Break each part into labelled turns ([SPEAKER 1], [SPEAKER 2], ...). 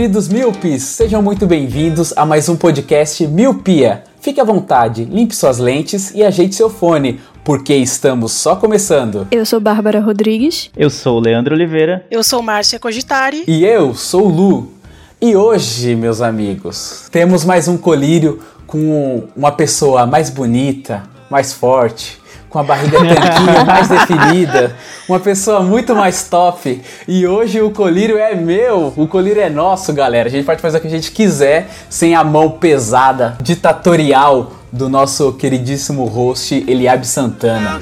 [SPEAKER 1] Queridos míopes! Sejam muito bem-vindos a mais um podcast Miopia. Fique à vontade, limpe suas lentes e ajeite seu fone, porque estamos só começando.
[SPEAKER 2] Eu sou Bárbara Rodrigues.
[SPEAKER 3] Eu sou o Leandro Oliveira.
[SPEAKER 4] Eu sou Márcia Cogitari.
[SPEAKER 1] E eu sou o Lu. E hoje, meus amigos, temos mais um colírio com uma pessoa mais bonita, mais forte, com a barriga tanquinha mais definida, uma pessoa muito mais top. E hoje o colírio é meu, o colírio é nosso, galera. A gente pode fazer o que a gente quiser sem a mão pesada, ditatorial do nosso queridíssimo host Eliabe Santana.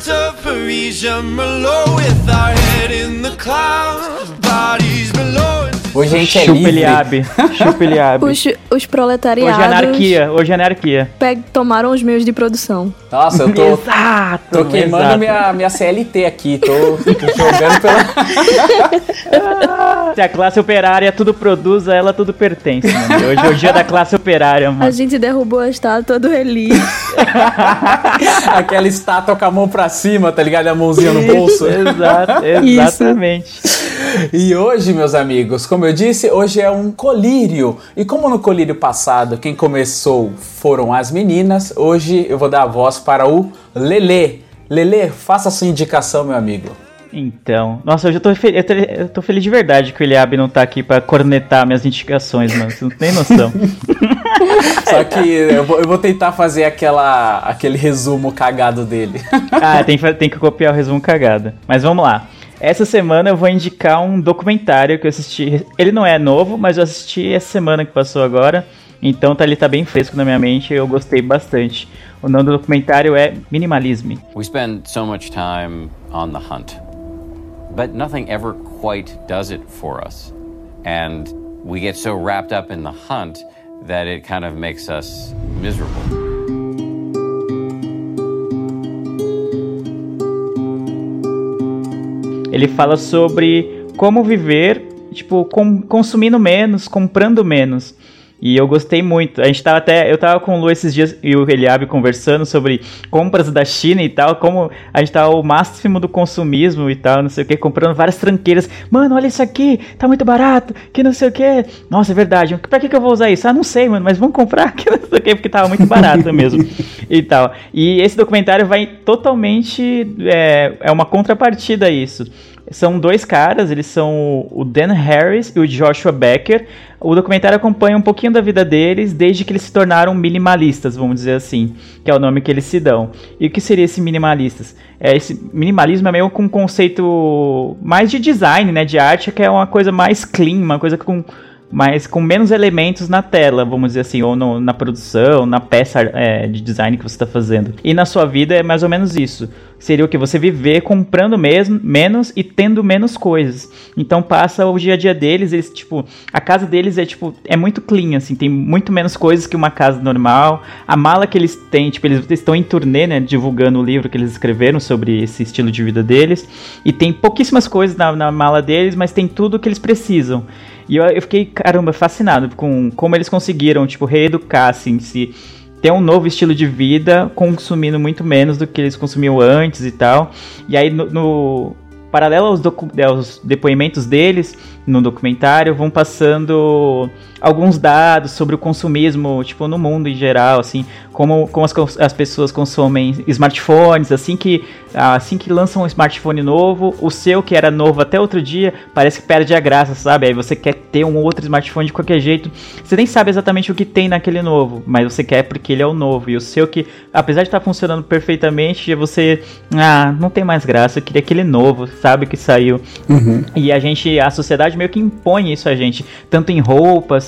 [SPEAKER 1] Hoje a gente é
[SPEAKER 3] Chupa
[SPEAKER 1] livre.
[SPEAKER 3] Eliabe. Chupa Eliabe.
[SPEAKER 2] Os, os proletariados
[SPEAKER 3] Hoje é anarquia. Hoje é anarquia.
[SPEAKER 2] peg- tomaram os meios de produção.
[SPEAKER 1] Nossa, eu tô,
[SPEAKER 3] Exato.
[SPEAKER 1] Tô queimando
[SPEAKER 3] exato.
[SPEAKER 1] minha, minha CLT aqui, tô, tô jogando pela.
[SPEAKER 3] Se a classe operária tudo produz, a ela tudo pertence, mano. Hoje é o dia da classe operária,
[SPEAKER 2] A
[SPEAKER 3] mano.
[SPEAKER 2] gente derrubou a estátua do Eli.
[SPEAKER 1] Aquela estátua com a mão pra cima, tá ligado? A mãozinha no bolso.
[SPEAKER 3] Exato,
[SPEAKER 2] Isso.
[SPEAKER 3] exatamente.
[SPEAKER 1] E hoje, meus amigos, como eu disse, hoje é um colírio. E como no colírio passado quem começou foram as meninas, hoje eu vou dar a voz para o Lelê. Lelê, faça a sua indicação, meu amigo.
[SPEAKER 3] Então, nossa, hoje eu tô, eu tô, eu tô feliz de verdade que o Eliabe não tá aqui pra cornetar minhas indicações, mano. Você não tem noção.
[SPEAKER 1] Só que eu vou, eu vou tentar fazer aquela, aquele resumo cagado dele.
[SPEAKER 3] Ah, tem, tem que copiar o resumo cagada. Mas vamos lá. Essa semana eu vou indicar um documentário que eu assisti. Ele não é novo, mas eu assisti essa semana que passou agora. Então tá, ele tá bem fresco na minha mente e eu gostei bastante. O nome do documentário é Minimalism.
[SPEAKER 5] We spend so much time on the hunt, but nothing ever quite does it for us. And we get so wrapped up in the hunt that it kind of makes us miserable.
[SPEAKER 3] Ele fala sobre como viver, tipo, com- consumindo menos, comprando menos. E eu gostei muito. A gente tava até. Eu tava com o Lu esses dias e o Eliabe conversando sobre compras da China e tal, como a gente tava o máximo do consumismo e tal, não sei o que, comprando várias tranqueiras. Mano, olha isso aqui, tá muito barato, que não sei o que. Nossa, é verdade. Pra que, que eu vou usar isso? Ah, não sei, mano, mas vamos comprar, que não sei o que, porque tava muito barato mesmo. e tal. E esse documentário vai totalmente. É, é uma contrapartida a isso. São dois caras, eles são o Dan Harris e o Joshua Becker. O documentário acompanha um pouquinho da vida deles desde que eles se tornaram minimalistas, vamos dizer assim, que é o nome que eles se dão. E o que seria esse minimalistas? É, esse minimalismo é meio com um conceito mais de design, né, de arte, que é uma coisa mais clean, uma coisa com mais com menos elementos na tela, vamos dizer assim, ou no- na produção, na peça é, de design que você está fazendo. E na sua vida é mais ou menos isso. Seria o que você viver comprando mesmo, menos e tendo menos coisas. Então passa o dia a dia deles, eles tipo, a casa deles é tipo, é muito clean assim, tem muito menos coisas que uma casa normal. A mala que eles têm, tipo, eles estão em turnê, né, divulgando o livro que eles escreveram sobre esse estilo de vida deles. E tem pouquíssimas coisas na, na mala deles, mas tem tudo que eles precisam. E eu, eu fiquei, caramba, fascinado com como eles conseguiram, tipo, reeducar, assim, se ter um novo estilo de vida, consumindo muito menos do que eles consumiam antes e tal. E aí, no, no paralelo aos, aos depoimentos deles no documentário, vão passando alguns dados sobre o consumismo, tipo, no mundo em geral, assim, como, como as, as pessoas consomem smartphones, assim que, assim que lançam um smartphone novo, o seu que era novo até outro dia, parece que perde a graça, sabe? Aí você quer ter um outro smartphone de qualquer jeito, você nem sabe exatamente o que tem naquele novo, mas você quer porque ele é o novo, e o seu que, apesar de estar funcionando perfeitamente, você, ah, não tem mais graça, eu queria aquele novo, sabe, que saiu. E a gente, a sociedade meio que impõe isso a gente, tanto em roupas,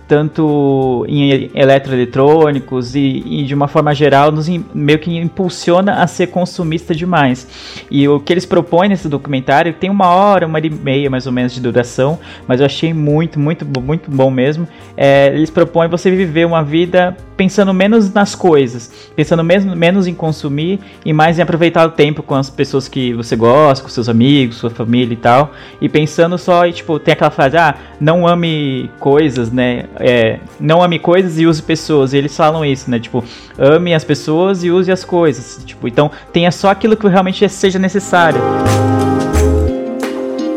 [SPEAKER 3] tanto em eletroeletrônicos e, e, de uma forma geral nos meio que impulsiona a ser consumista demais. E o que eles propõem nesse documentário tem uma hora, uma hora e meia mais ou menos de duração, mas eu achei muito, muito, muito bom mesmo. É, eles propõem você viver uma vida pensando menos nas coisas, pensando menos, menos em consumir e mais em aproveitar o tempo com as pessoas que você gosta, com seus amigos, sua família e tal, e pensando só, e, tipo, tem aquela frase, ah, não ame coisas, né, é, não ame coisas e use pessoas, e eles falam isso, né, tipo, ame as pessoas e use as coisas, tipo, então tenha só aquilo que realmente seja necessário.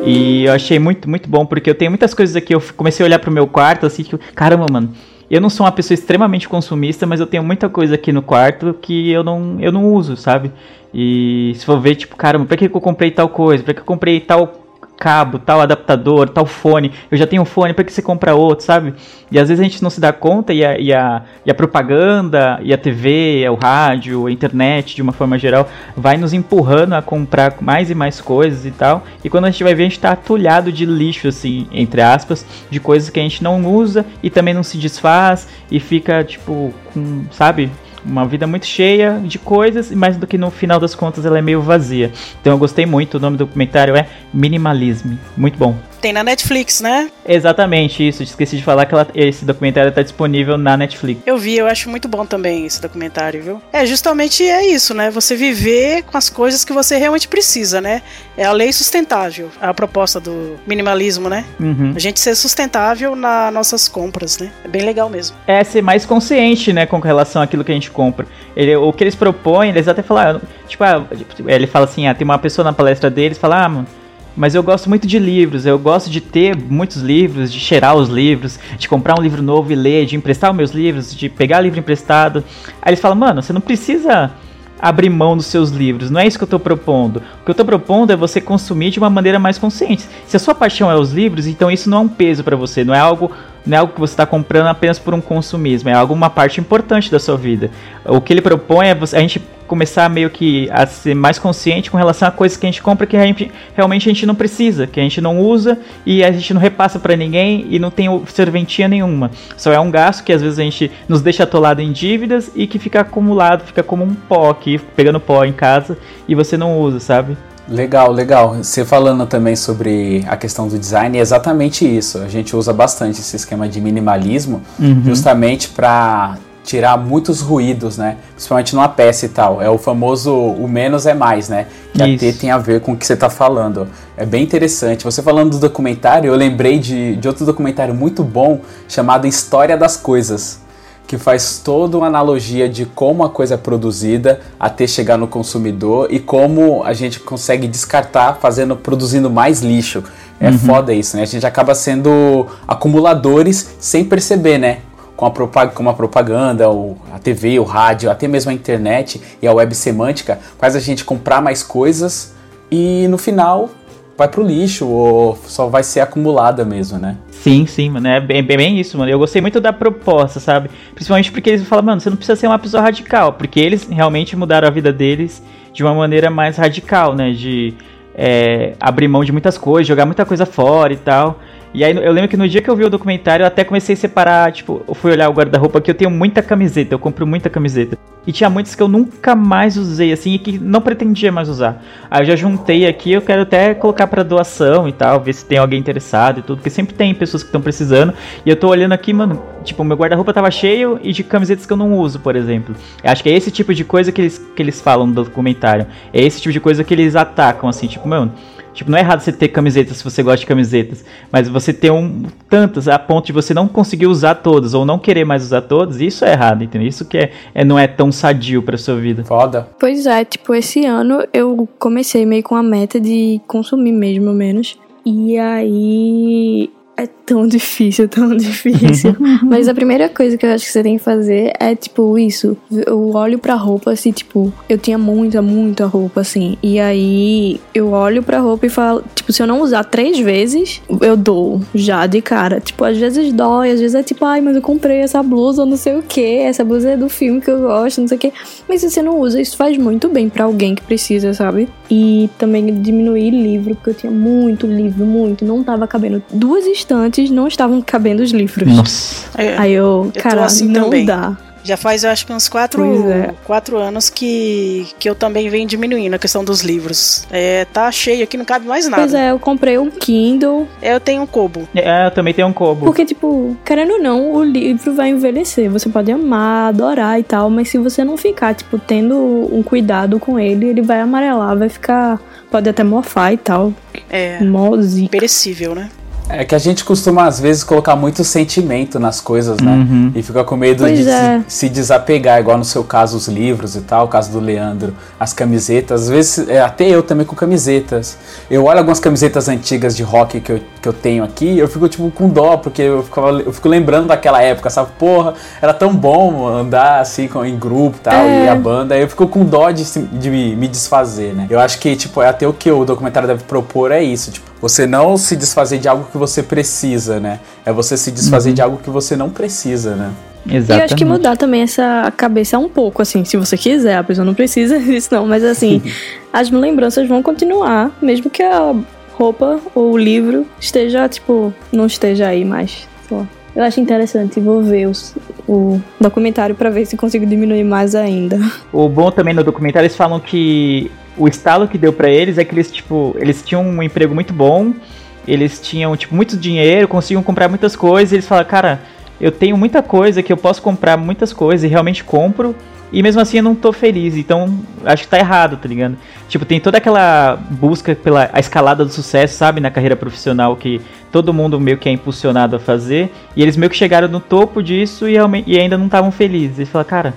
[SPEAKER 3] E eu achei muito, muito bom, porque eu tenho muitas coisas aqui. Eu comecei a olhar pro meu quarto, assim, que, caramba, mano, eu não sou uma pessoa extremamente consumista, mas eu tenho muita coisa aqui no quarto que eu não, eu não uso, sabe? E se for ver, tipo, caramba, pra que eu comprei tal coisa? Pra que eu comprei tal cabo, tal adaptador, tal fone, eu já tenho um fone, para que você compra outro, sabe? E às vezes a gente não se dá conta e a, e a, e a propaganda, e a TV, o rádio, a internet, de uma forma geral, vai nos empurrando a comprar mais e mais coisas e tal. E quando a gente vai ver, a gente tá atulhado de lixo, assim, entre aspas, de coisas que a gente não usa e também não se desfaz e fica, tipo, com, sabe? Uma vida muito cheia de coisas, mas do que no final das contas ela é meio vazia. Então eu gostei muito, o nome do documentário é Minimalism, muito bom.
[SPEAKER 4] Tem na Netflix, né?
[SPEAKER 3] Exatamente, isso. Esqueci de falar que ela, esse documentário está disponível na Netflix.
[SPEAKER 4] Eu vi, eu acho muito bom também esse documentário, viu? É, justamente é isso, né? Você viver com as coisas que você realmente precisa, né? É a lei sustentável, a proposta do minimalismo, né?
[SPEAKER 3] Uhum.
[SPEAKER 4] A gente ser sustentável nas nossas compras, né? É bem legal mesmo.
[SPEAKER 3] É ser mais consciente, né, com relação àquilo que a gente compra. Ele, o que eles propõem, eles até falaram, tipo, ah, ele fala assim, ah, tem uma pessoa na palestra deles, fala, ah, mano, mas eu gosto muito de livros, eu gosto de ter muitos livros, de cheirar os livros, de comprar um livro novo e ler, de emprestar os meus livros, de pegar livro emprestado. Aí eles falam, mano, você não precisa abrir mão dos seus livros, não é isso que eu estou propondo. O que eu estou propondo é você consumir de uma maneira mais consciente. Se a sua paixão é os livros, então isso não é um peso para você, não é algo não é algo que você está comprando apenas por um consumismo, é algo uma parte importante da sua vida. O que ele propõe é a gente começar meio que a ser mais consciente com relação a coisas que a gente compra que a gente, realmente a gente não precisa, que a gente não usa e a gente não repassa para ninguém e não tem serventia nenhuma. Só é um gasto que às vezes a gente nos deixa atolado em dívidas e que fica acumulado, fica como um pó aqui, pegando pó em casa e você não usa, sabe?
[SPEAKER 1] Legal, legal. Você falando também sobre a questão do design, é exatamente isso. A gente usa bastante esse esquema de minimalismo, uhum. justamente para tirar muitos ruídos, né? Principalmente numa peça e tal. É o famoso o menos é mais, né? Que Isso. até tem a ver com o que você está falando. É bem interessante. Você falando do documentário, eu lembrei de, de outro documentário muito bom chamado História das Coisas. Que faz toda uma analogia de como a coisa é produzida até chegar no consumidor e como a gente consegue descartar fazendo, produzindo mais lixo. É uhum. foda isso, né? A gente acaba sendo acumuladores sem perceber, né? com a, propag com a propaganda, o, a TV, o rádio, até mesmo a internet e a web semântica, faz a gente comprar mais coisas e no final vai pro lixo ou só vai ser acumulada mesmo, né?
[SPEAKER 3] Sim, sim, mano. É bem, bem, isso, mano. Eu gostei muito da proposta, sabe? Principalmente porque eles falam, mano, você não precisa ser uma pessoa radical, porque eles realmente mudaram a vida deles de uma maneira mais radical, né? De é, abrir mão de muitas coisas, jogar muita coisa fora e tal. E aí eu lembro que no dia que eu vi o documentário, eu até comecei a separar, tipo, eu fui olhar o guarda-roupa que eu tenho muita camiseta, eu compro muita camiseta. E tinha muitas que eu nunca mais usei, assim, e que não pretendia mais usar. Aí eu já juntei aqui, eu quero até colocar para doação e tal, ver se tem alguém interessado e tudo, porque sempre tem pessoas que estão precisando. E eu tô olhando aqui, mano, tipo, meu guarda-roupa tava cheio e de camisetas que eu não uso, por exemplo. Eu acho que é esse tipo de coisa que eles, que eles falam no documentário. É esse tipo de coisa que eles atacam, assim, tipo, mano Tipo, não é errado você ter camisetas se você gosta de camisetas, mas você ter um, tantas a ponto de você não conseguir usar todas ou não querer mais usar todas, isso é errado, entendeu? Isso que é, é não é tão sadio pra sua vida.
[SPEAKER 1] Foda.
[SPEAKER 2] Pois é, tipo, esse ano eu comecei meio com a meta de consumir mesmo menos. E aí é tão difícil, tão difícil. Mas a primeira coisa que eu acho que você tem que fazer é, tipo, isso. Eu olho pra roupa, assim, tipo, eu tinha muita, muita roupa, assim. E aí eu olho pra roupa e falo, tipo, se eu não usar três vezes, eu dou já de cara. Tipo, às vezes dói, às vezes é tipo, ai, mas eu comprei essa blusa, não sei o que. Essa blusa é do filme que eu gosto, não sei o que. Mas se você não usa, isso faz muito bem para alguém que precisa, sabe? E também diminuir livro, porque eu tinha muito livro, muito. Não tava cabendo duas estantes não estavam cabendo os livros.
[SPEAKER 3] Nossa.
[SPEAKER 4] É,
[SPEAKER 2] Aí eu,
[SPEAKER 4] tô
[SPEAKER 2] cara,
[SPEAKER 4] assim
[SPEAKER 2] não
[SPEAKER 4] também.
[SPEAKER 2] dá.
[SPEAKER 4] Já faz, eu acho que uns quatro,
[SPEAKER 2] é.
[SPEAKER 4] quatro anos que, que eu também venho diminuindo a questão dos livros. É, tá cheio aqui, não cabe mais nada.
[SPEAKER 2] Pois é, eu comprei um Kindle,
[SPEAKER 4] Eu tenho um Kobo.
[SPEAKER 3] É, eu também tenho um Kobo.
[SPEAKER 2] porque, tipo, querendo ou não, o livro vai envelhecer. Você pode amar, adorar e tal, mas se você não ficar, tipo, tendo um cuidado com ele, ele vai amarelar, vai ficar. Pode até morfar e tal.
[SPEAKER 4] É,
[SPEAKER 2] Mó zica.
[SPEAKER 4] perecível, né?
[SPEAKER 1] É que a gente costuma, às vezes, colocar muito sentimento nas coisas, né?
[SPEAKER 3] Uhum.
[SPEAKER 1] E fica com medo
[SPEAKER 2] Pois
[SPEAKER 1] de
[SPEAKER 2] é.
[SPEAKER 1] se, se desapegar, igual no seu caso, os livros e tal, o caso do Leandro, as camisetas. Às vezes, é, até eu também com camisetas. Eu olho algumas camisetas antigas de rock que eu, que eu tenho aqui e eu fico, tipo, com dó, porque eu, ficava, eu fico lembrando daquela época, sabe? Porra, era tão bom andar assim com, em grupo e tal,
[SPEAKER 2] É.
[SPEAKER 1] e a banda. Aí eu fico com dó de, se- de me, me desfazer, né? Eu acho que, tipo, é até o que o documentário deve propor é isso, tipo, você não se desfazer de algo que você precisa, né? É você se desfazer de algo que você não precisa, né?
[SPEAKER 2] E eu
[SPEAKER 3] Exatamente.
[SPEAKER 2] acho que mudar também essa cabeça um pouco, assim, se você quiser, a pessoa não precisa disso não, mas assim, as lembranças vão continuar, mesmo que a roupa ou o livro esteja, tipo, não esteja aí mais. sei lá. Eu acho interessante, vou ver os- o documentário pra ver se consigo diminuir mais ainda.
[SPEAKER 3] O bom também no documentário, eles falam que o estalo que deu pra eles é que eles, tipo, eles tinham um emprego muito bom, eles tinham, tipo, muito dinheiro, conseguiam comprar muitas coisas, e eles falam, cara, eu tenho muita coisa que eu posso comprar muitas coisas e realmente compro, e mesmo assim eu não tô feliz, então acho que tá errado, tá ligado? Tipo, tem toda aquela busca pela a escalada do sucesso, sabe, na carreira profissional que todo mundo meio que é impulsionado a fazer, e eles meio que chegaram no topo disso e, e ainda não estavam felizes. Eles falam, cara,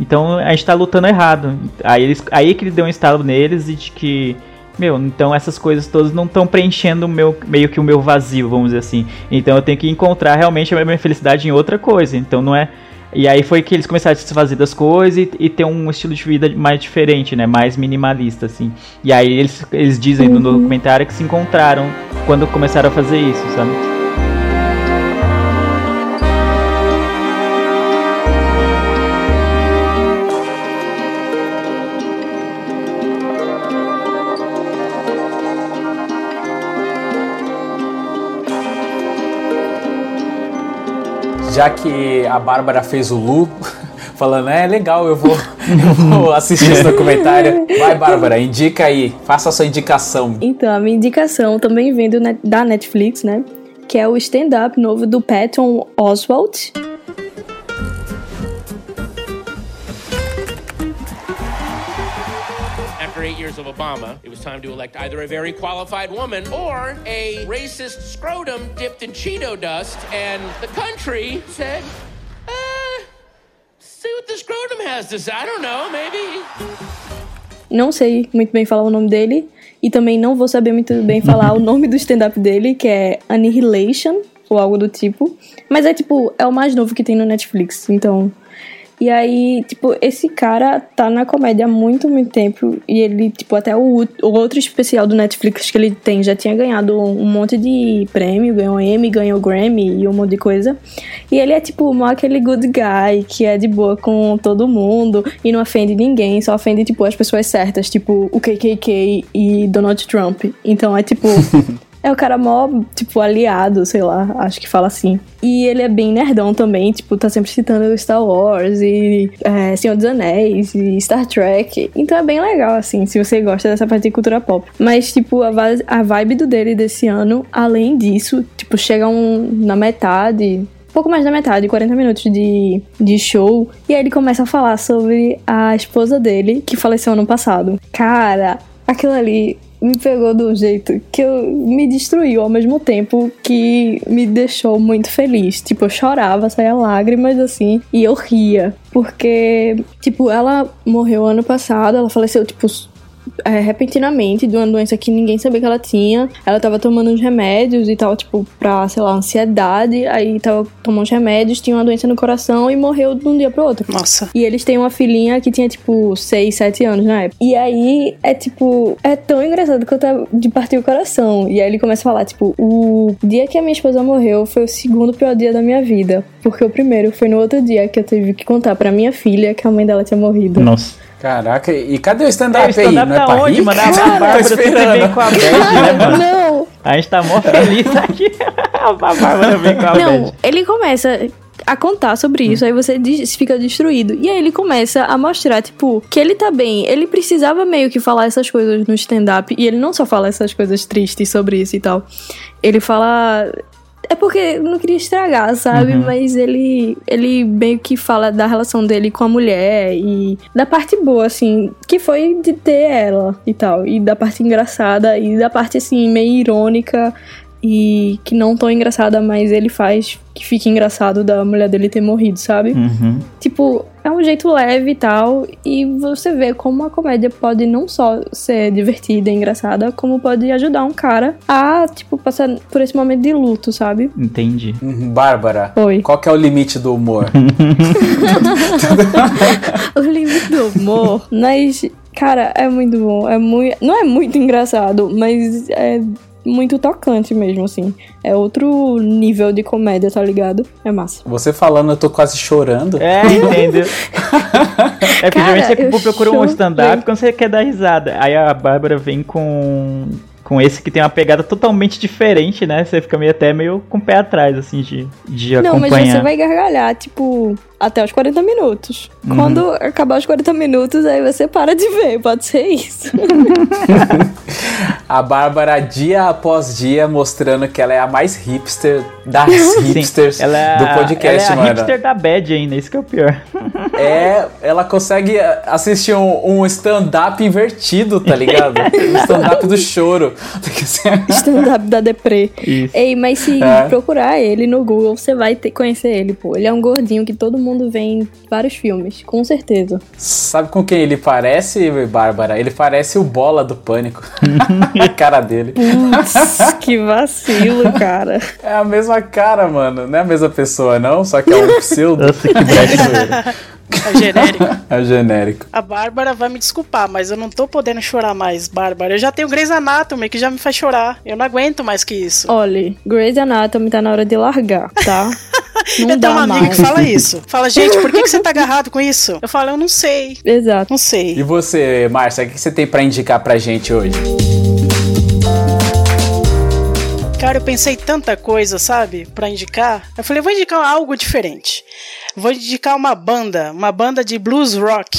[SPEAKER 3] então a gente tá lutando errado. Aí, eles, aí que ele deu um estalo neles e de que, meu, então essas coisas todas não estão preenchendo meu, meio que o meu vazio, vamos dizer assim. Então eu tenho que encontrar realmente a minha felicidade em outra coisa. Então não é. E aí foi que eles começaram a se desfazer das coisas e, e ter um estilo de vida mais diferente, né? Mais minimalista, assim. E aí eles, eles dizem no documentário que se encontraram quando começaram a fazer isso, sabe?
[SPEAKER 1] Já que a Bárbara fez o Lu, falando, é legal, eu vou, eu vou assistir esse documentário. Vai, Bárbara, indica aí, faça a sua indicação.
[SPEAKER 2] Então, a minha indicação também vem do da Netflix, né? Que é o stand-up novo do Patton Oswalt.
[SPEAKER 6] Eight years of Obama, it was time to elect either a very qualified woman or a racist scrotum dipped in Cheeto dust. And the country said, uh, see what the scrotum has to say. I don't know, maybe.
[SPEAKER 2] Não sei muito bem falar o nome dele. E também não vou saber muito bem falar o nome do stand-up dele, que é Annihilation, ou algo do tipo. Mas é tipo, é o mais novo que tem no Netflix, então. E aí, tipo, esse cara tá na comédia há muito, muito tempo. E ele, tipo, até o, o outro especial do Netflix que ele tem já tinha ganhado um monte de prêmio, ganhou Emmy, ganhou Grammy e um monte de coisa. E ele é, tipo, mó aquele good guy que é de boa com todo mundo e não ofende ninguém, só ofende, tipo, as pessoas certas, tipo, o KKK e Donald Trump. Então é, tipo. É o cara mó, tipo, aliado, sei lá, acho que fala assim. E ele é bem nerdão também, tipo, tá sempre citando Star Wars e é, Senhor dos Anéis e Star Trek. Então é bem legal, assim, se você gosta dessa parte de cultura pop. Mas, tipo, a, a vibe do dele desse ano, além disso, tipo, chega um, na metade, pouco mais da metade, 40 minutos de, de show. E aí ele começa a falar sobre a esposa dele, que faleceu ano passado. Cara, aquilo ali me pegou de um jeito que eu, me destruiu ao mesmo tempo que me deixou muito feliz. Tipo, eu chorava, saía lágrimas assim, e eu ria. Porque, tipo, ela morreu ano passado, ela faleceu, tipo, é, repentinamente de uma doença que ninguém sabia que ela tinha. Ela tava tomando uns remédios e tal, tipo, pra, sei lá, ansiedade. Aí tava tomando uns remédios, tinha uma doença no coração e morreu de um dia pro outro.
[SPEAKER 4] Nossa.
[SPEAKER 2] E eles têm uma filhinha que tinha, tipo, 6, 7 anos na época. E aí é tipo, é tão engraçado que eu tava de partir o coração. E aí ele começa a falar, tipo, o dia que a minha esposa morreu foi o segundo pior dia da minha vida. Porque o primeiro foi no outro dia que eu tive que contar pra minha filha que a mãe dela tinha morrido.
[SPEAKER 3] Nossa.
[SPEAKER 1] Caraca, e cadê o
[SPEAKER 3] É,
[SPEAKER 1] stand-up aí?
[SPEAKER 3] stand-up
[SPEAKER 1] Não é pra
[SPEAKER 3] onde, mano? A Bárbara sempre vem com a bad, né, mano?
[SPEAKER 2] Não,
[SPEAKER 3] A gente tá mó feliz aqui. a Bárbara vem com a
[SPEAKER 2] Não,
[SPEAKER 3] bad.
[SPEAKER 2] ele começa a contar sobre isso, aí você fica destruído. E aí ele começa a mostrar, tipo, que ele tá bem. Ele precisava meio que falar essas coisas no stand-up. E ele não só fala essas coisas tristes sobre isso e tal. Ele fala. É porque eu não queria estragar, sabe?
[SPEAKER 7] Uhum.
[SPEAKER 2] Mas ele, ele meio que fala da relação dele com a mulher e da parte boa, assim, que foi de ter ela e tal. E da parte engraçada e da parte, assim, meio irônica e que não tão engraçada, mas ele faz que fique engraçado da mulher dele ter morrido, sabe?
[SPEAKER 3] Uhum.
[SPEAKER 2] Tipo, é um jeito leve e tal, e você vê como a comédia pode não só ser divertida e engraçada, como pode ajudar um cara a, tipo, passar por esse momento de luto, sabe?
[SPEAKER 3] Entendi.
[SPEAKER 1] Uhum, Bárbara,
[SPEAKER 2] Oi.
[SPEAKER 1] qual que é o limite do humor?
[SPEAKER 2] o limite do humor, mas, cara, é muito bom, é muito, não é muito engraçado, mas é muito tocante mesmo, assim. É outro nível de comédia, tá ligado? É massa.
[SPEAKER 1] Você falando, eu tô quase chorando.
[SPEAKER 3] É, entendeu? É porque geralmente você
[SPEAKER 2] eu
[SPEAKER 3] procura um stand-up quando você quer dar risada. Aí a Bárbara vem com. Com esse que tem uma pegada totalmente diferente, né? Você fica meio até meio com o pé atrás, assim, de, de
[SPEAKER 2] Não, mas
[SPEAKER 3] acompanhar.
[SPEAKER 2] você vai gargalhar, tipo, até os 40 minutos.
[SPEAKER 3] Uhum.
[SPEAKER 2] Quando acabar os 40 minutos, aí você para de ver, pode ser isso.
[SPEAKER 1] A Bárbara, dia após dia, mostrando que ela é a mais hipster das hipsters
[SPEAKER 3] Sim, ela é,
[SPEAKER 1] do podcast,
[SPEAKER 3] ela é a
[SPEAKER 1] mano.
[SPEAKER 3] hipster da bad ainda, isso que é o pior.
[SPEAKER 1] É, ela consegue assistir um, um stand-up invertido, tá ligado? um stand-up do choro.
[SPEAKER 2] Stand-up da Deprê.
[SPEAKER 1] Isso.
[SPEAKER 2] Ei, mas se
[SPEAKER 1] É.
[SPEAKER 2] procurar ele no Google, você vai ter, conhecer ele, pô. Ele é um gordinho que todo mundo vê em vários filmes, com certeza.
[SPEAKER 1] Sabe com quem ele parece, Bárbara? Ele parece o Bola do Pânico. a cara dele.
[SPEAKER 2] Putz, que vacilo, cara.
[SPEAKER 1] É a mesma cara, mano. Não é a mesma pessoa, não? Só que é um pseudo.
[SPEAKER 3] Nossa, que
[SPEAKER 4] É genérico.
[SPEAKER 1] É genérico.
[SPEAKER 4] A Bárbara vai me desculpar, mas eu não tô podendo chorar mais, Bárbara. Eu já tenho Grey's Anatomy, que já me faz chorar. Eu não aguento mais que isso.
[SPEAKER 2] Olha, Grey's Anatomy tá na hora de largar, tá? Não
[SPEAKER 4] eu tenho uma amiga
[SPEAKER 2] mais.
[SPEAKER 4] que fala isso. Fala, gente, por que, que você tá agarrado com isso? Eu falo, eu não sei.
[SPEAKER 2] Exato.
[SPEAKER 4] Não sei.
[SPEAKER 1] E você, Márcia, o que você tem pra indicar pra gente hoje?
[SPEAKER 4] Cara, eu pensei tanta coisa, sabe, Pra indicar. Eu falei, vou indicar algo diferente. Vou indicar uma banda, uma banda de blues rock.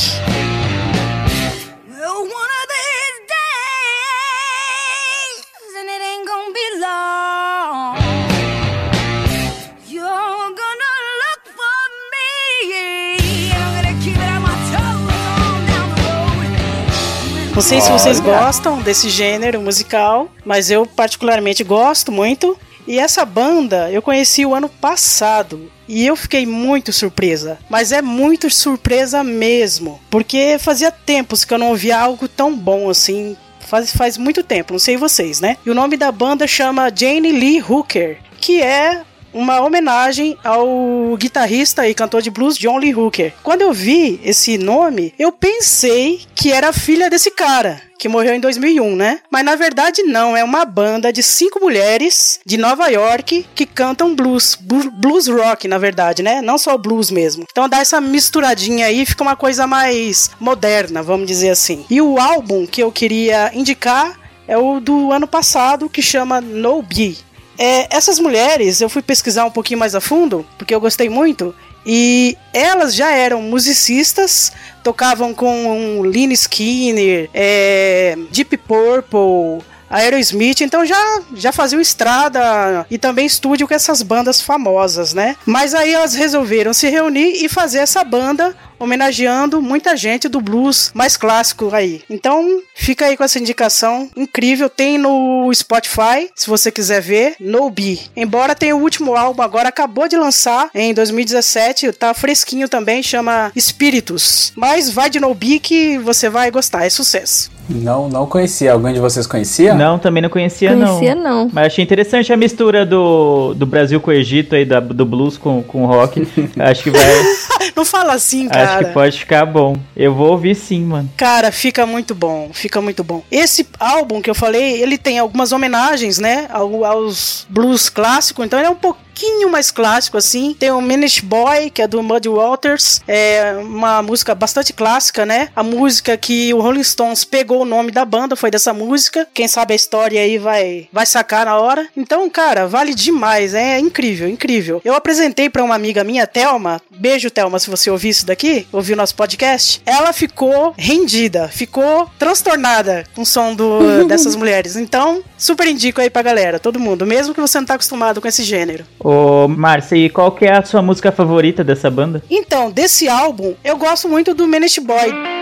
[SPEAKER 4] Não sei se vocês gostam desse gênero musical, mas eu particularmente gosto muito. E essa banda eu conheci o ano passado e eu fiquei muito surpresa. Mas é muito surpresa mesmo, porque fazia tempos que eu não ouvia algo tão bom assim. Faz, faz muito tempo, não sei vocês, né? E o nome da banda chama Jane Lee Hooker, que é uma homenagem ao guitarrista e cantor de blues John Lee Hooker. Quando eu vi esse nome, eu pensei que era filha desse cara, que morreu em 2001, né? Mas na verdade não, é uma banda de cinco mulheres de Nova York que cantam blues, blu- blues rock, na verdade, né? Não só blues mesmo. Então dá essa misturadinha aí, fica uma coisa mais moderna, vamos dizer assim. E o álbum que eu queria indicar é o do ano passado, que chama No Be. É, essas mulheres, eu fui pesquisar um pouquinho mais a fundo, porque eu gostei muito, e elas já eram musicistas, tocavam com Lynyrd Skinner, é, Deep Purple, Aerosmith, então já, já faziam estrada e também estúdio com essas bandas famosas, né? Mas aí elas resolveram se reunir e fazer essa banda homenageando muita gente do blues mais clássico aí. Então, fica aí com essa indicação incrível. Tem no Spotify, se você quiser ver, No Be. Embora tenha o último álbum agora, acabou de lançar em 2017, tá fresquinho também, chama Espíritos. Mas vai de No Be que você vai gostar, é sucesso.
[SPEAKER 1] Não, não conhecia. Alguém de vocês conhecia?
[SPEAKER 3] Não, também não conhecia,
[SPEAKER 2] Conhecia,
[SPEAKER 3] não.
[SPEAKER 2] não.
[SPEAKER 3] Mas achei interessante a mistura do, do Brasil com o Egito aí, da, do blues com, com o rock. Acho que vai.
[SPEAKER 4] Não fala assim, cara.
[SPEAKER 3] Acho que pode ficar bom. Eu vou ouvir sim, mano.
[SPEAKER 4] Cara, fica muito bom, fica muito bom. Esse álbum que eu falei, ele tem algumas homenagens, né, ao- aos blues clássicos, então ele é um pouquinho pouquinho mais clássico, assim. Tem o Manish Boy, que é do Muddy Waters. É uma música bastante clássica, né? A música que o Rolling Stones pegou o nome da banda foi dessa música. Quem sabe a história aí vai, vai sacar na hora. Então, cara, vale demais. É incrível, incrível. Eu apresentei pra uma amiga minha, Thelma. Beijo, Thelma, se você ouvir isso daqui, ouviu nosso podcast. Ela ficou rendida, ficou transtornada com o som do, dessas mulheres. Então, super indico aí pra galera, todo mundo, mesmo que você não tá acostumado com esse gênero.
[SPEAKER 3] Ô, Márcia, e qual que é a sua música favorita dessa banda?
[SPEAKER 4] Então, desse álbum, eu gosto muito do Manish Boy.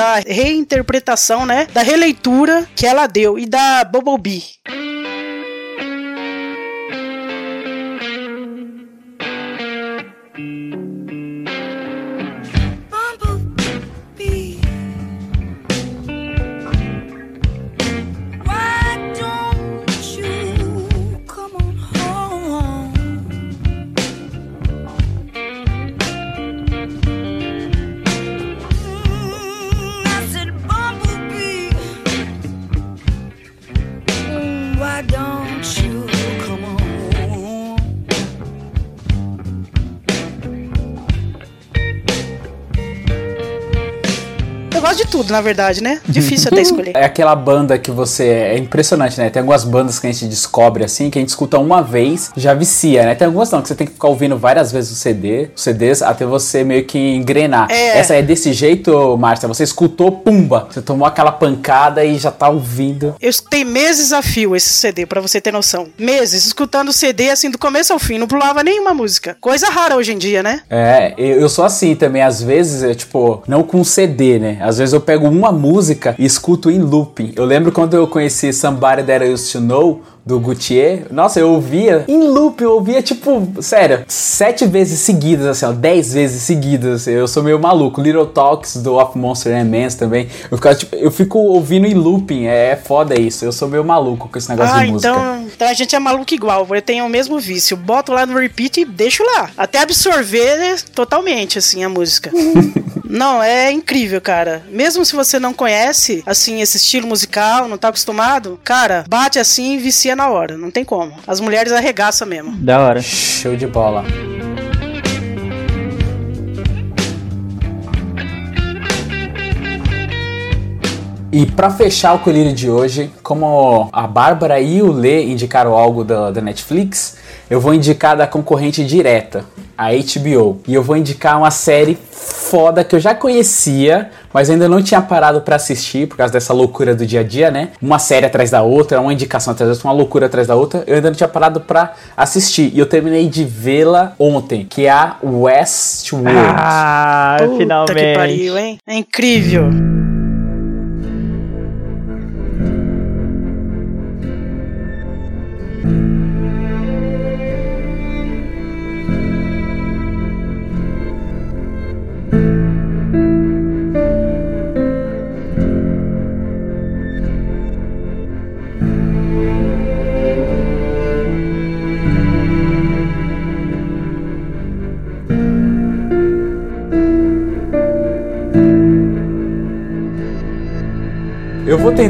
[SPEAKER 4] Da reinterpretação, né? Da releitura que ela deu e da Bumblebee. Tudo, na verdade, né? Difícil até escolher.
[SPEAKER 1] É aquela banda que você. É impressionante, né? Tem algumas bandas que a gente descobre assim, que a gente escuta uma vez, já vicia, né? Tem algumas não, que você tem que ficar ouvindo várias vezes o CD, os CDs, até você meio que engrenar.
[SPEAKER 4] É.
[SPEAKER 1] Essa é desse jeito, Márcia. Você escutou, pumba! Você tomou aquela pancada e já tá ouvindo.
[SPEAKER 4] Eu escutei meses a fio esse CD, pra você ter noção. Meses, escutando o CD assim do começo ao fim, não pulava nenhuma música. Coisa rara hoje em dia, né?
[SPEAKER 1] É, eu, eu sou assim também, às vezes, é tipo, não com CD, né? Às vezes eu pego uma música e escuto em looping. Eu lembro quando eu conheci Somebody That I Used to Know, do Guthier, nossa, eu ouvia em loop, eu ouvia tipo, sério, sete vezes seguidas, assim, ó, dez vezes seguidas. assim, eu sou meio maluco. Little Talks do Of Monster and Men também. Eu, ficava, tipo, eu fico ouvindo em looping, é, foda isso. Eu sou meio maluco com esse negócio
[SPEAKER 4] Ah,
[SPEAKER 1] de música.
[SPEAKER 4] então, então a gente é maluco igual. Eu tenho o mesmo vício. Boto lá no repeat e deixo lá. Até absorver né, totalmente, assim, a música. não, é incrível, cara. Mesmo se você não conhece, assim, esse estilo musical, não tá acostumado, cara, bate assim e vicia na hora. Não tem como. As mulheres arregaçam mesmo.
[SPEAKER 3] Da hora.
[SPEAKER 1] Show de bola. E pra fechar o colírio de hoje, como a Bárbara e o Lê indicaram algo da, da Netflix, eu vou indicar da concorrente direta, a HBO. E eu vou indicar uma série foda que eu já conhecia, mas ainda não tinha parado pra assistir por causa dessa loucura do dia a dia, né? Uma série atrás da outra, uma indicação atrás da outra, uma loucura atrás da outra. Eu ainda não tinha parado pra assistir. E eu terminei de vê-la ontem, que é a Westworld.
[SPEAKER 3] Ah,
[SPEAKER 4] Puta
[SPEAKER 3] finalmente.
[SPEAKER 4] que pariu, hein? É incrível.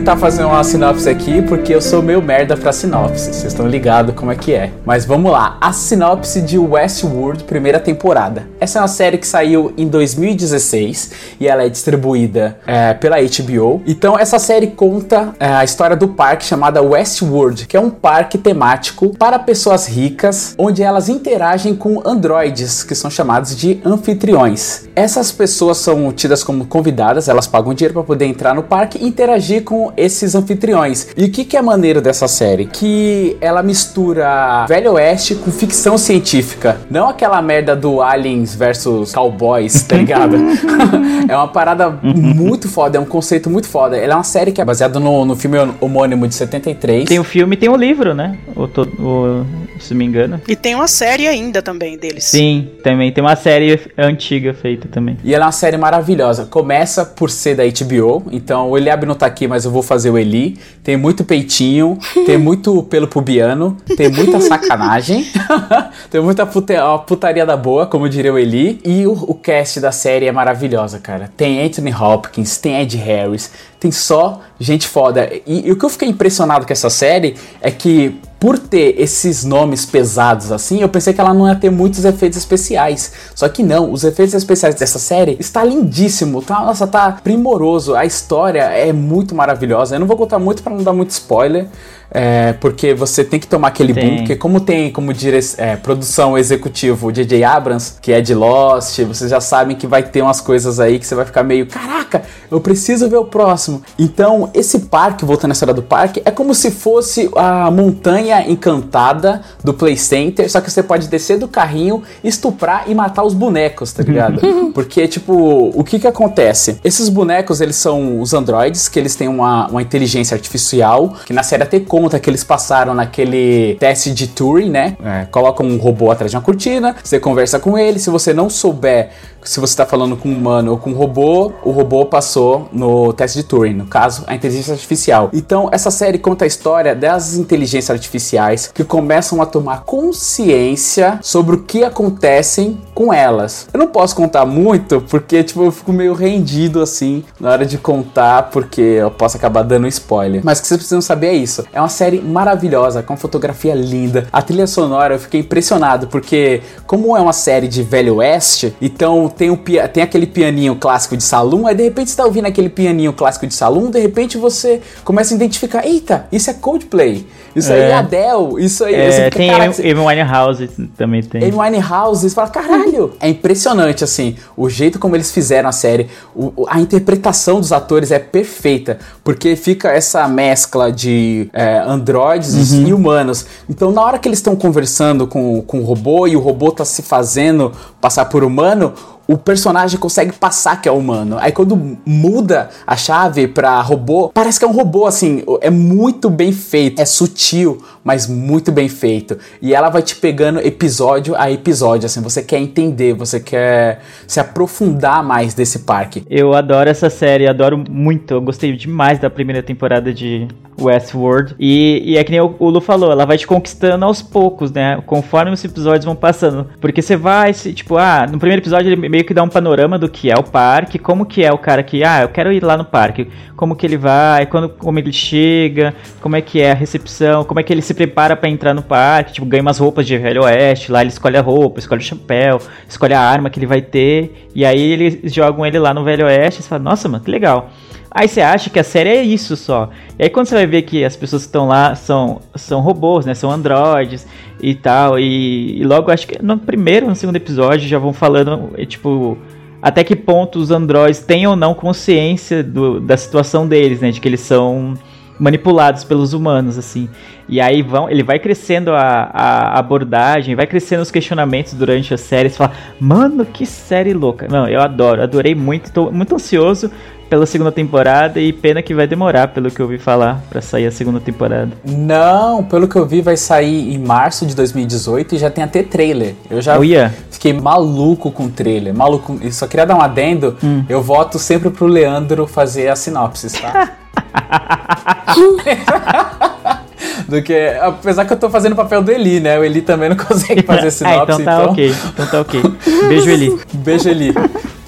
[SPEAKER 1] Tentar fazer uma sinopse aqui porque eu sou meio merda pra sinopse. Vocês estão ligados como é que é. Mas vamos lá. A sinopse de Westworld, primeira temporada. Essa é uma série que saiu em 2016 e ela é distribuída é, pela HBO. Então essa série conta é, a história do parque chamada Westworld, que é um parque temático para pessoas ricas, onde elas interagem com androides, que são chamados de anfitriões. Essas pessoas são tidas como convidadas, elas pagam dinheiro para poder entrar no parque e interagir interagir esses anfitriões. E o que, que é maneiro dessa série? Que ela mistura Velho Oeste com ficção científica. Não aquela merda do Aliens versus Cowboys, tá ligado? é uma parada muito foda, é um conceito muito foda. Ela é uma série que é baseada no, no filme homônimo de 73.
[SPEAKER 3] Tem o filme e tem o livro, né? O, to- o- se me engano.
[SPEAKER 4] E tem uma série ainda também deles.
[SPEAKER 3] Sim, também tem uma série antiga feita também.
[SPEAKER 1] E ela é uma série maravilhosa. Começa por ser da HBO, então o Eliab não tá aqui, mas eu vou fazer o Eli. Tem muito peitinho, tem muito pelo pubiano, tem muita sacanagem, tem muita putaria da boa, como diria o Eli. E o, o cast da série é maravilhosa, cara. Tem Anthony Hopkins, tem Ed Harris, tem só gente foda. E, e o que eu fiquei impressionado com essa série é que por ter esses nomes pesados assim, eu pensei que ela não ia ter muitos efeitos especiais. Só que não, os efeitos especiais dessa série está lindíssimo, tá, nossa, tá primoroso. A história é muito maravilhosa. Eu não vou contar muito para não dar muito spoiler. é, porque você tem que tomar aquele
[SPEAKER 3] Tem.
[SPEAKER 1] boom, porque como tem como dire é, produção executivo o J.J. Abrams, que é de Lost, vocês já sabem que vai ter umas coisas aí que você vai ficar meio, caraca, eu preciso ver o próximo. Então, esse parque, voltando à história do parque, é como se fosse a montanha encantada do Play Center, só que você pode descer do carrinho, estuprar e matar os bonecos, tá ligado? Porque, tipo, o que que acontece? Esses bonecos, eles são os androides, que eles têm uma, uma inteligência artificial, que na série até conta que eles passaram naquele teste de Turing, né? É, coloca um robô atrás de uma cortina, você conversa com ele, se você não souber se você tá falando com um humano ou com um robô, o robô passou no teste de Turing, no caso, a inteligência artificial. Então, essa série conta a história das inteligências artificiais que começam a tomar consciência sobre o que acontecem com elas. Eu não posso contar muito porque, tipo, eu fico meio rendido assim na hora de contar, porque eu posso acabar dando spoiler. Mas o que vocês precisam saber é isso. É uma série maravilhosa, com fotografia linda. A trilha sonora eu fiquei impressionado, porque como é uma série de Velho Oeste, então tem, um, tem aquele pianinho clássico de salão, aí de repente você tá ouvindo aquele pianinho clássico de salão, de repente você começa a identificar, eita, isso é Coldplay, isso aí é
[SPEAKER 3] É.
[SPEAKER 1] Adele, isso aí...
[SPEAKER 3] É,
[SPEAKER 1] fica,
[SPEAKER 3] tem
[SPEAKER 1] "Caraca,
[SPEAKER 3] Amy Winehouse também tem.
[SPEAKER 1] Amy Winehouse, você fala, caralho! É impressionante, assim, o jeito como eles fizeram a série, o- a interpretação dos atores é perfeita, porque fica essa mescla de é, androides
[SPEAKER 3] Uhum.
[SPEAKER 1] e humanos. Então, na hora que eles estão conversando com, com o robô e o robô tá se fazendo passar por humano, o personagem consegue passar que é humano. Aí quando muda a chave pra robô, parece que é um robô, assim, é muito bem feito. É sutil, mas muito bem feito. E ela vai te pegando episódio a episódio, assim, você quer entender, você quer se aprofundar mais desse parque.
[SPEAKER 3] Eu adoro essa série, adoro muito. Eu gostei demais da primeira temporada de Westworld. E, e é que nem o, Lu falou, ela vai te conquistando aos poucos, né? Conforme os episódios vão passando. Porque você vai, se, tipo, ah, no primeiro episódio ele meio que dá um panorama do que é o parque, como que é o cara que, ah, eu quero ir lá no parque. Como que ele vai, quando, como ele chega, como é que é a recepção, como é que ele se prepara pra entrar no parque. Tipo, ganha umas roupas de Velho Oeste, lá ele escolhe a roupa, escolhe o chapéu, escolhe a arma que ele vai ter. E aí eles jogam ele lá no Velho Oeste e fala, nossa, mano, que legal. Aí você acha que a série é isso só. E aí quando você vai ver que as pessoas que estão lá são, são robôs, né? São androides e tal. E, e logo acho que no primeiro no segundo episódio já vão falando, tipo, até que ponto os androides têm ou não consciência do- da situação deles, né? De que eles são manipulados pelos humanos, assim. E aí vão, ele vai crescendo a, a abordagem, vai crescendo os questionamentos durante a série. Você fala, mano, que série louca. Não, eu adoro, adorei muito, tô muito ansioso pela segunda temporada e pena que vai demorar, pelo que eu ouvi falar, pra sair a segunda temporada.
[SPEAKER 1] Não, pelo que eu vi, vai sair em março de 2018 e já tem até trailer. Eu já
[SPEAKER 3] Oh, yeah.
[SPEAKER 1] fiquei maluco com o trailer. Maluco. E só queria dar um adendo. Eu voto sempre pro Leandro fazer a sinopse, tá? do que. Apesar que eu tô fazendo o papel do Eli, né? O Eli também não consegue fazer
[SPEAKER 3] ah,
[SPEAKER 1] sinopse,
[SPEAKER 3] então tá ok. Então tá ok. Beijo, Eli.
[SPEAKER 1] Beijo, Eli.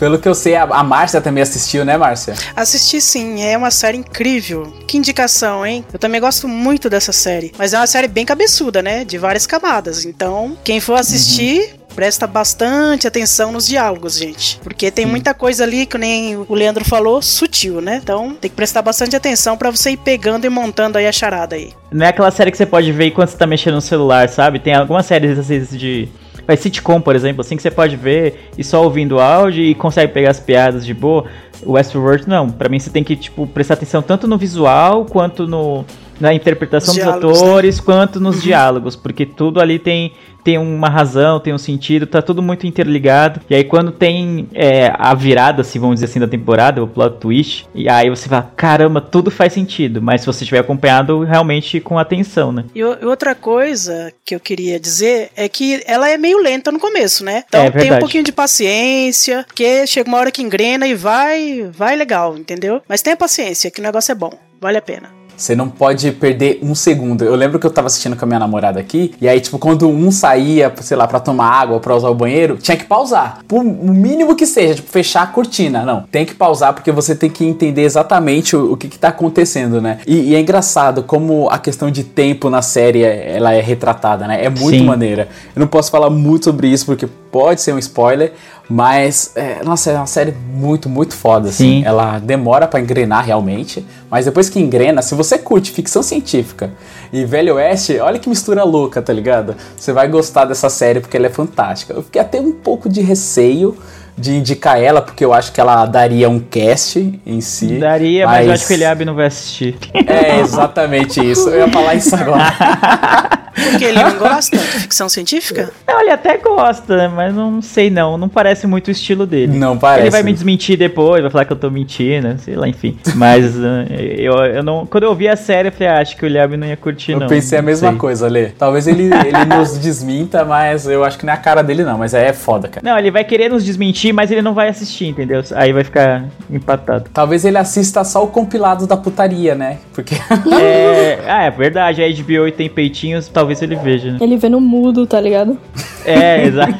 [SPEAKER 1] Pelo que eu sei, a, a Márcia também assistiu, né, Márcia?
[SPEAKER 4] Assisti sim, é uma série incrível. Que indicação, hein? Eu também gosto muito dessa série. Mas é uma série bem cabeçuda, né? De várias camadas. Então, quem for assistir. Presta bastante atenção nos diálogos, gente. Porque tem muita coisa ali que nem o Leandro falou, sutil, né? Então tem que prestar bastante atenção pra você ir pegando e montando aí a charada aí.
[SPEAKER 3] Não é aquela série que você pode ver enquanto você tá mexendo no celular, sabe? Tem algumas séries às vezes de. Faz sitcom, por exemplo, assim que você pode ver e só ouvindo áudio e consegue pegar as piadas de boa. O Westworld não, pra mim você tem que tipo prestar atenção tanto no visual quanto no na interpretação
[SPEAKER 4] Os
[SPEAKER 3] dos
[SPEAKER 4] diálogos, né?
[SPEAKER 3] atores quanto nos diálogos, porque tudo ali tem tem uma razão, tem um sentido, tá tudo muito interligado. E aí quando tem é, a virada, assim, vamos dizer assim, da temporada, o plot twist, e aí você fala, caramba, tudo faz sentido. Mas se você tiver acompanhado realmente com atenção, né?
[SPEAKER 4] E outra coisa que eu queria dizer é que ela é meio lenta no começo, né? Então
[SPEAKER 3] É
[SPEAKER 4] tem um pouquinho de paciência, que chega uma hora que engrena e vai, vai legal, entendeu? Mas tenha paciência, que o negócio é bom, vale a pena.
[SPEAKER 1] Você não pode perder um segundo. Eu lembro que eu tava assistindo com a minha namorada aqui, e aí, tipo, quando um saía, sei lá, pra tomar água ou pra usar o banheiro, tinha que pausar. Por o mínimo que seja, tipo, fechar a cortina. Não, tem que pausar porque você tem que entender exatamente o, o que, que tá acontecendo, né? E, e é engraçado como a questão de tempo na série ela é retratada, né? É muito
[SPEAKER 3] Sim.
[SPEAKER 1] maneira. Eu não posso falar muito sobre isso porque pode ser um spoiler, mas, é, nossa, é uma série muito, muito foda, assim.
[SPEAKER 3] Sim.
[SPEAKER 1] Ela demora pra engrenar realmente, mas depois que engrena, se você curte ficção científica e Velho Oeste, olha que mistura louca, tá ligado? Você vai gostar dessa série porque ela é fantástica. Eu fiquei até um pouco de receio de indicar ela, porque eu acho que ela daria um cast em si.
[SPEAKER 3] Daria, mas, eu acho que o Eliabe não vai assistir.
[SPEAKER 1] É exatamente isso. Eu ia falar isso agora.
[SPEAKER 4] Porque ele não gosta de ficção científica?
[SPEAKER 3] Não, ele até gosta, né? mas não sei não, não parece muito o estilo dele.
[SPEAKER 1] Não parece.
[SPEAKER 3] Ele vai me desmentir depois, vai falar que eu tô mentindo, sei lá, enfim. Mas uh, eu, eu não. Quando eu ouvi a série, eu falei, ah, acho que o Eliabe não ia curtir,
[SPEAKER 1] Eu
[SPEAKER 3] não.
[SPEAKER 1] pensei a
[SPEAKER 3] Não
[SPEAKER 1] mesma
[SPEAKER 3] sei.
[SPEAKER 1] coisa, Lê. Talvez ele, ele nos desminta, mas eu acho que não é a cara dele, não. Mas é foda, cara.
[SPEAKER 3] Não, ele vai querer nos desmentir, mas ele não vai assistir, entendeu? Aí vai ficar empatado.
[SPEAKER 1] Talvez ele assista só o compilado da putaria, né? Porque.
[SPEAKER 3] É, ah, é verdade, a HBO tem peitinhos, talvez ele veja, né?
[SPEAKER 2] Ele vê no mudo, tá ligado?
[SPEAKER 3] É, exato.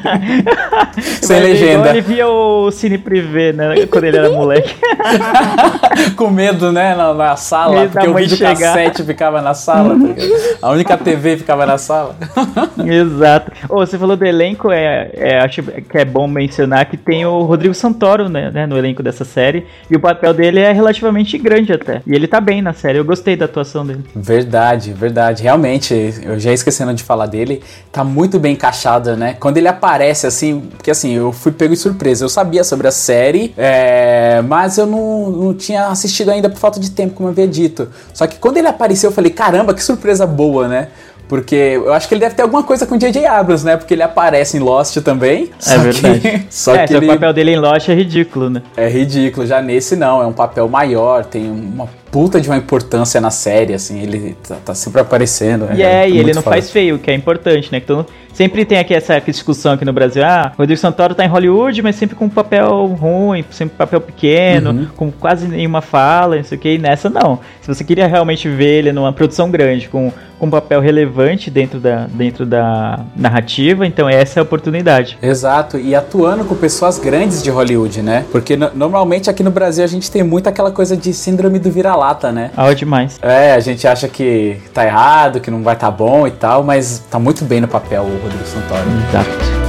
[SPEAKER 1] Sem
[SPEAKER 3] ver
[SPEAKER 1] legenda.
[SPEAKER 3] igual Ele via o Cine Privé, né? Quando ele era moleque.
[SPEAKER 1] com medo, né, na, na sala,
[SPEAKER 3] Medo
[SPEAKER 1] porque o videocassete ficava na sala. tá ligado? a única TV ficava na sala.
[SPEAKER 3] Exato. Ô, você falou do elenco, é, é, acho que é bom mencionar que tem o Rodrigo Santoro né, né, no elenco dessa série. E o papel dele é relativamente grande até. E ele tá bem na série, eu gostei da atuação dele.
[SPEAKER 1] Verdade, verdade. Realmente, eu já ia esquecendo de falar dele, tá muito bem encaixado, né? Quando ele aparece, assim, porque assim, eu fui pego de surpresa. Eu sabia sobre a série, é, mas eu não, não tinha assistido ainda por falta de tempo, como eu havia dito. Só que quando ele apareceu, eu falei, caramba, que surpresa boa, né? Porque eu acho que ele deve ter alguma coisa com o J.J. Abrams, né? Porque ele aparece em Lost também.
[SPEAKER 3] É verdade.
[SPEAKER 1] Que, só
[SPEAKER 3] é,
[SPEAKER 1] que
[SPEAKER 3] só
[SPEAKER 1] ele...
[SPEAKER 3] o papel dele em Lost é ridículo, né?
[SPEAKER 1] É ridículo, já nesse não, é um papel maior, tem uma puta de uma importância na série, assim, ele tá, tá sempre aparecendo.
[SPEAKER 3] E é, e ele não
[SPEAKER 1] foda.
[SPEAKER 3] faz feio, que é importante, né? Que todo- sempre tem aqui essa discussão aqui no Brasil. Ah, Rodrigo Santoro tá em Hollywood, mas sempre com um papel ruim, sempre um papel pequeno,
[SPEAKER 1] Uhum.
[SPEAKER 3] com quase nenhuma fala, não sei o que. E nessa não. Se você queria realmente ver ele numa produção grande, com, com um papel relevante dentro da, dentro da narrativa, então essa é a oportunidade.
[SPEAKER 1] Exato, e atuando com pessoas grandes de Hollywood, né? Porque no- normalmente aqui no Brasil a gente tem muito aquela coisa de síndrome do vira-lata, né?
[SPEAKER 3] Ah, demais.
[SPEAKER 1] É, a gente acha que tá errado, que não vai tá bom e tal, mas tá muito bem no papel o Rodrigo Santoro.
[SPEAKER 3] Exato.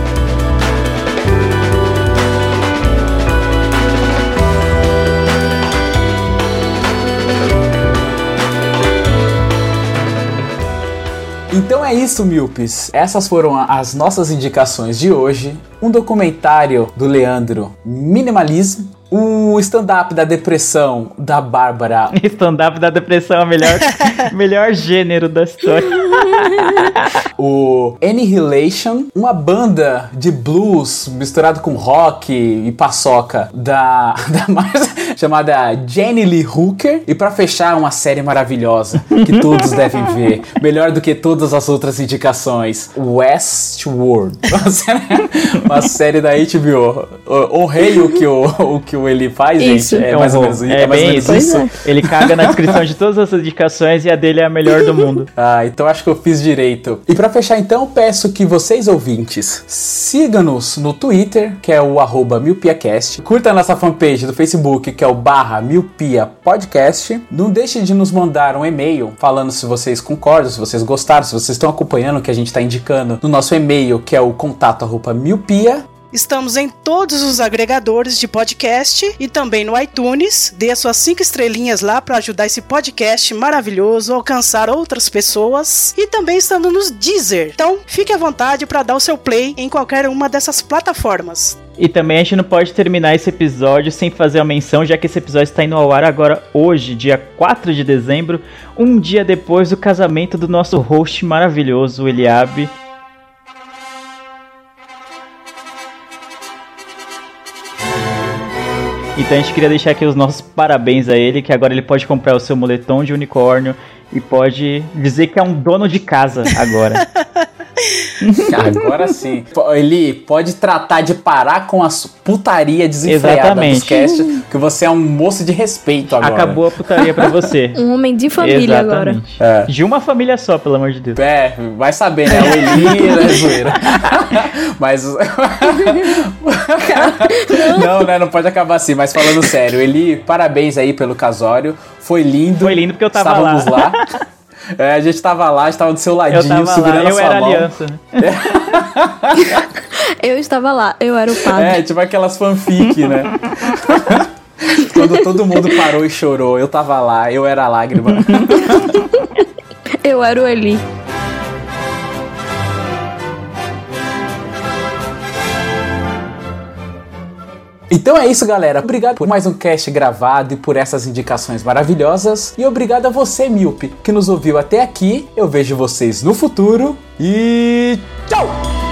[SPEAKER 1] Então é isso, Milpes. Essas foram as nossas indicações de hoje. Um documentário do Leandro, Minimalism. O stand-up da depressão da Bárbara.
[SPEAKER 3] Stand-up da depressão é o melhor, melhor gênero da história.
[SPEAKER 1] o Annihilation, uma banda de blues misturado com rock e paçoca da, da Marcia, chamada Jenny Lee Hooker. E pra fechar, uma série maravilhosa que todos devem ver, melhor do que todas as outras indicações: Westworld. Uma série, uma série da HBO. O- Honrei o que o, o que o ele faz,
[SPEAKER 2] Isso.
[SPEAKER 1] gente. É mais ou menos,
[SPEAKER 3] É,
[SPEAKER 1] é mais ou menos
[SPEAKER 3] isso.
[SPEAKER 1] isso.
[SPEAKER 3] Ele caga na descrição de todas as indicações e a dele é a melhor do mundo.
[SPEAKER 1] Ah, então acho que eu fiz direito. E pra fechar então, peço que vocês ouvintes sigam-nos no Twitter, que é o arroba miupiacast. Curta a nossa fanpage do Facebook, que é o barra miupia podcast. Não deixe de nos mandar um e-mail falando se vocês concordam, se vocês gostaram, se vocês estão acompanhando o que a gente está indicando no nosso e-mail, que é o contato arroba miupia.
[SPEAKER 4] Estamos em todos os agregadores de podcast e também no iTunes. Dê as suas cinco estrelinhas lá para ajudar esse podcast maravilhoso a alcançar outras pessoas. E também estamos nos Deezer. Então, fique à vontade para dar o seu play em qualquer uma dessas plataformas.
[SPEAKER 3] E também a gente não pode terminar esse episódio sem fazer uma menção, já que esse episódio está indo ao ar agora hoje, dia 4 de dezembro, um dia depois do casamento do nosso host maravilhoso, Eliabe. Então a gente queria deixar aqui os nossos parabéns a ele, que agora ele pode comprar o seu moletom de unicórnio e pode dizer que é um dono de casa agora.
[SPEAKER 1] Agora sim. Eli, pode tratar de parar com a putaria desenfreada
[SPEAKER 3] Exatamente.
[SPEAKER 1] dos cast, que você é um moço de respeito agora.
[SPEAKER 3] Acabou a putaria pra você.
[SPEAKER 2] Um homem de família agora.
[SPEAKER 3] Exatamente.
[SPEAKER 1] É.
[SPEAKER 3] De uma família só, pelo amor de Deus.
[SPEAKER 1] É, vai saber, né? O Eli é zoeira. Mas. não, né? Não pode acabar assim. Mas falando sério, Eli, parabéns aí pelo casório. Foi lindo.
[SPEAKER 3] Foi lindo porque eu tava
[SPEAKER 1] Estávamos
[SPEAKER 3] lá.
[SPEAKER 1] lá. É, a gente tava lá, a gente tava do seu ladinho,
[SPEAKER 3] Eu tava
[SPEAKER 1] segurando
[SPEAKER 3] lá,
[SPEAKER 1] a
[SPEAKER 3] eu
[SPEAKER 1] sua
[SPEAKER 3] era
[SPEAKER 1] mão.
[SPEAKER 3] aliança. né?
[SPEAKER 2] Eu estava lá, eu era o padre.
[SPEAKER 1] É, tipo aquelas fanfic, né? Quando todo mundo parou e chorou, eu tava lá, eu era a lágrima.
[SPEAKER 2] Eu era o Eli.
[SPEAKER 1] Então é isso, galera. Obrigado por mais um cast gravado e por essas indicações maravilhosas. E obrigado a você, Milpe, que nos ouviu até aqui. Eu vejo vocês no futuro e tchau!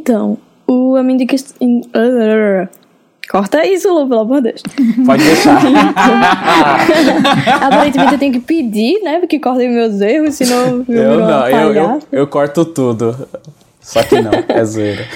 [SPEAKER 2] Então, o a minha indicação. Corta isso, Lu, pelo amor de Deus.
[SPEAKER 1] Pode deixar.
[SPEAKER 2] Aparentemente eu tenho que pedir, né? Porque cortem meus erros, senão eu,
[SPEAKER 1] não, eu, eu, eu corto tudo. Só que não, é zoeira.